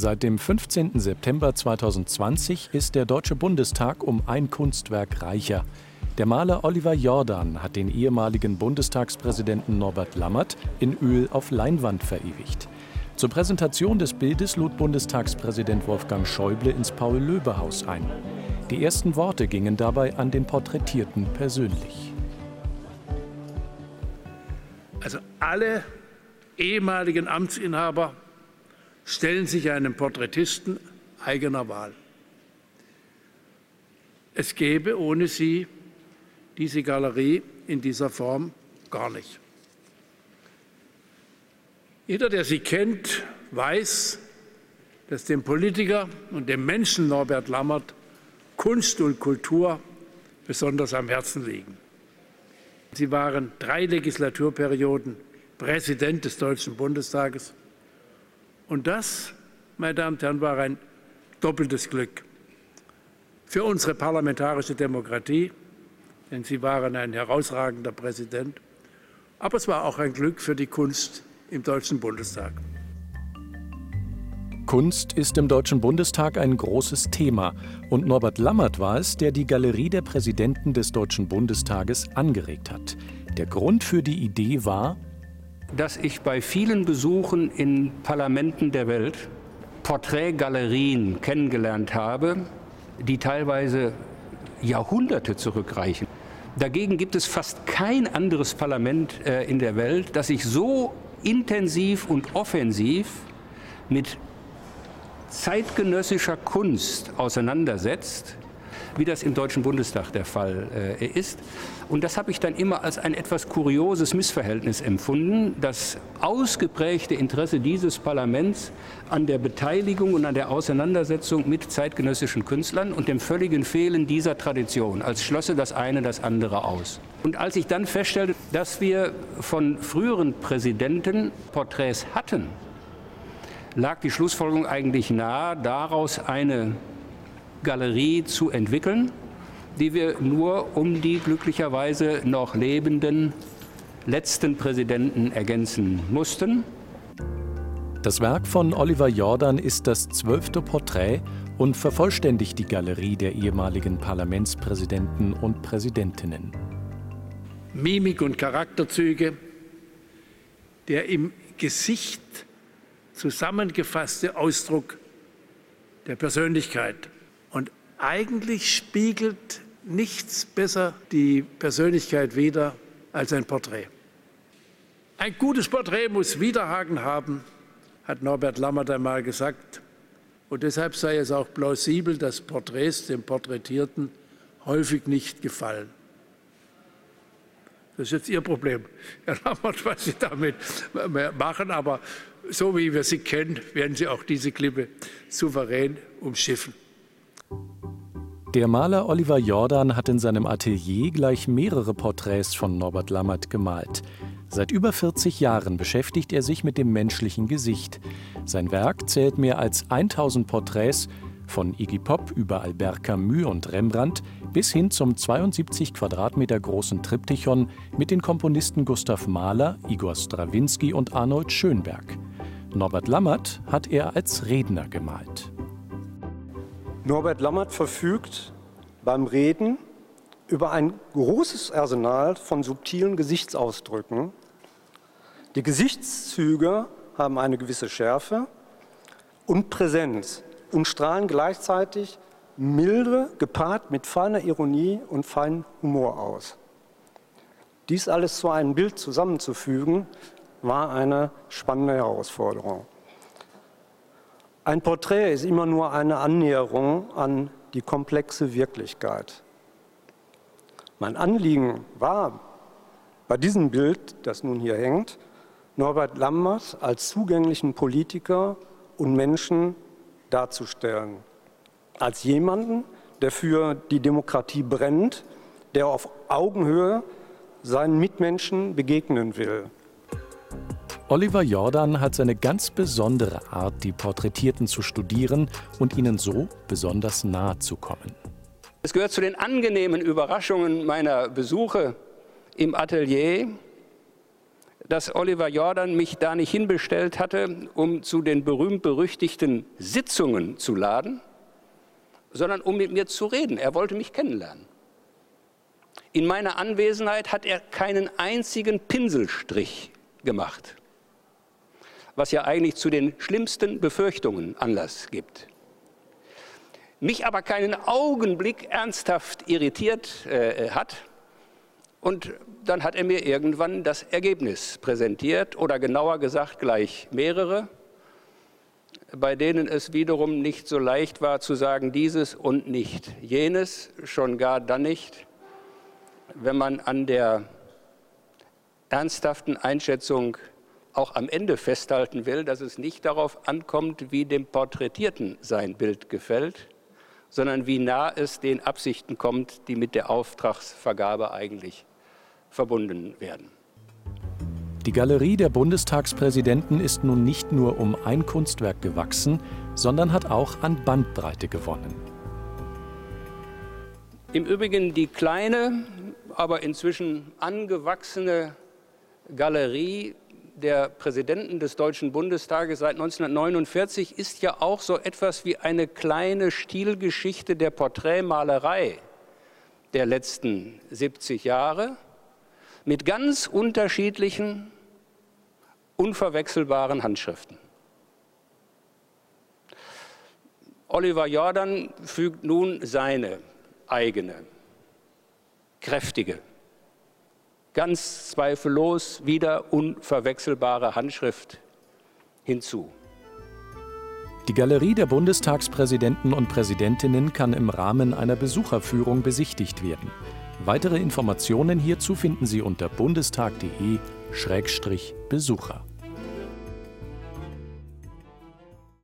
Seit dem 15. September 2020 ist der Deutsche Bundestag um ein Kunstwerk reicher. Der Maler Oliver Jordan hat den ehemaligen Bundestagspräsidenten Norbert Lammert in Öl auf Leinwand verewigt. Zur Präsentation des Bildes lud Bundestagspräsident Wolfgang Schäuble ins Paul-Löbe-Haus ein. Die ersten Worte gingen dabei an den Porträtierten persönlich. Also alle ehemaligen Amtsinhaber stellen sich einem Porträtisten eigener Wahl. Es gäbe ohne sie diese Galerie in dieser Form gar nicht. Jeder, der sie kennt, weiß, dass dem Politiker und dem Menschen Norbert Lammert Kunst und Kultur besonders am Herzen liegen. Sie waren drei Legislaturperioden Präsident des Deutschen Bundestages. Und das, meine Damen und Herren, war ein doppeltes Glück für unsere parlamentarische Demokratie, denn Sie waren ein herausragender Präsident. Aber es war auch ein Glück für die Kunst im Deutschen Bundestag. Kunst ist im Deutschen Bundestag ein großes Thema. Und Norbert Lammert war es, der die Galerie der Präsidenten des Deutschen Bundestages angeregt hat. Der Grund für die Idee war, dass ich bei vielen Besuchen in Parlamenten der Welt Porträtgalerien kennengelernt habe, die teilweise Jahrhunderte zurückreichen. Dagegen gibt es fast kein anderes Parlament äh, in der Welt, das sich so intensiv und offensiv mit zeitgenössischer Kunst auseinandersetzt, wie das im Deutschen Bundestag der Fall äh, ist. Und das habe ich dann immer als ein etwas kurioses Missverhältnis empfunden, das ausgeprägte Interesse dieses Parlaments an der Beteiligung und an der Auseinandersetzung mit zeitgenössischen Künstlern und dem völligen Fehlen dieser Tradition, als schlösse das eine das andere aus. Und als ich dann feststellte, dass wir von früheren Präsidenten Porträts hatten, lag die Schlussfolgerung eigentlich nahe, daraus eine Galerie zu entwickeln, die wir nur um die glücklicherweise noch lebenden letzten Präsidenten ergänzen mussten. Das Werk von Oliver Jordan ist das zwölfte Porträt und vervollständigt die Galerie der ehemaligen Parlamentspräsidenten und Präsidentinnen. Mimik und Charakterzüge, der im Gesicht zusammengefasste Ausdruck der Persönlichkeit. Und eigentlich spiegelt nichts besser die Persönlichkeit wider als ein Porträt. Ein gutes Porträt muss Widerhaken haben, hat Norbert Lammert einmal gesagt. Und deshalb sei es auch plausibel, dass Porträts dem Porträtierten häufig nicht gefallen. Das ist jetzt Ihr Problem, Herr Lammert, was Sie damit machen. Aber so wie wir Sie kennen, werden Sie auch diese Klippe souverän umschiffen. Der Maler Oliver Jordan hat in seinem Atelier gleich mehrere Porträts von Norbert Lammert gemalt. Seit über 40 Jahren beschäftigt er sich mit dem menschlichen Gesicht. Sein Werk zählt mehr als 1000 Porträts von Iggy Pop über Albert Camus und Rembrandt bis hin zum 72 Quadratmeter großen Triptychon mit den Komponisten Gustav Mahler, Igor Strawinski und Arnold Schönberg. Norbert Lammert hat er als Redner gemalt. Norbert Lammert verfügt beim Reden über ein großes Arsenal von subtilen Gesichtsausdrücken. Die Gesichtszüge haben eine gewisse Schärfe und Präsenz und strahlen gleichzeitig milde, gepaart mit feiner Ironie und feinem Humor aus. Dies alles zu einem Bild zusammenzufügen, war eine spannende Herausforderung. Ein Porträt ist immer nur eine Annäherung an die komplexe Wirklichkeit. Mein Anliegen war bei diesem Bild, das nun hier hängt, Norbert Lammers als zugänglichen Politiker und Menschen darzustellen. Als jemanden, der für die Demokratie brennt, der auf Augenhöhe seinen Mitmenschen begegnen will. Oliver Jordan hat seine ganz besondere Art, die Porträtierten zu studieren und ihnen so besonders nahe zu kommen. Es gehört zu den angenehmen Überraschungen meiner Besuche im Atelier, dass Oliver Jordan mich da nicht hinbestellt hatte, um zu den berühmt-berüchtigten Sitzungen zu laden, sondern um mit mir zu reden. Er wollte mich kennenlernen. In meiner Anwesenheit hat er keinen einzigen Pinselstrich gemacht, was ja eigentlich zu den schlimmsten Befürchtungen Anlass gibt. Mich aber keinen Augenblick ernsthaft irritiert äh, hat, und dann hat er mir irgendwann das Ergebnis präsentiert oder genauer gesagt gleich mehrere, bei denen es wiederum nicht so leicht war zu sagen dieses und nicht jenes, schon gar dann nicht, wenn man an der ernsthaften Einschätzung auch am Ende festhalten will, dass es nicht darauf ankommt, wie dem Porträtierten sein Bild gefällt, sondern wie nah es den Absichten kommt, die mit der Auftragsvergabe eigentlich verbunden werden. Die Galerie der Bundestagspräsidenten ist nun nicht nur um ein Kunstwerk gewachsen, sondern hat auch an Bandbreite gewonnen. Im Übrigen die kleine, aber inzwischen angewachsene Galerie der Präsidenten des Deutschen Bundestages seit 1949 ist ja auch so etwas wie eine kleine Stilgeschichte der Porträtmalerei der letzten 70 Jahre mit ganz unterschiedlichen, unverwechselbaren Handschriften. Oliver Jordan fügt nun seine eigene, kräftige, ganz zweifellos wieder unverwechselbare Handschrift hinzu. Die Galerie der Bundestagspräsidenten und Präsidentinnen kann im Rahmen einer Besucherführung besichtigt werden. Weitere Informationen hierzu finden Sie unter bundestag.de-besucher.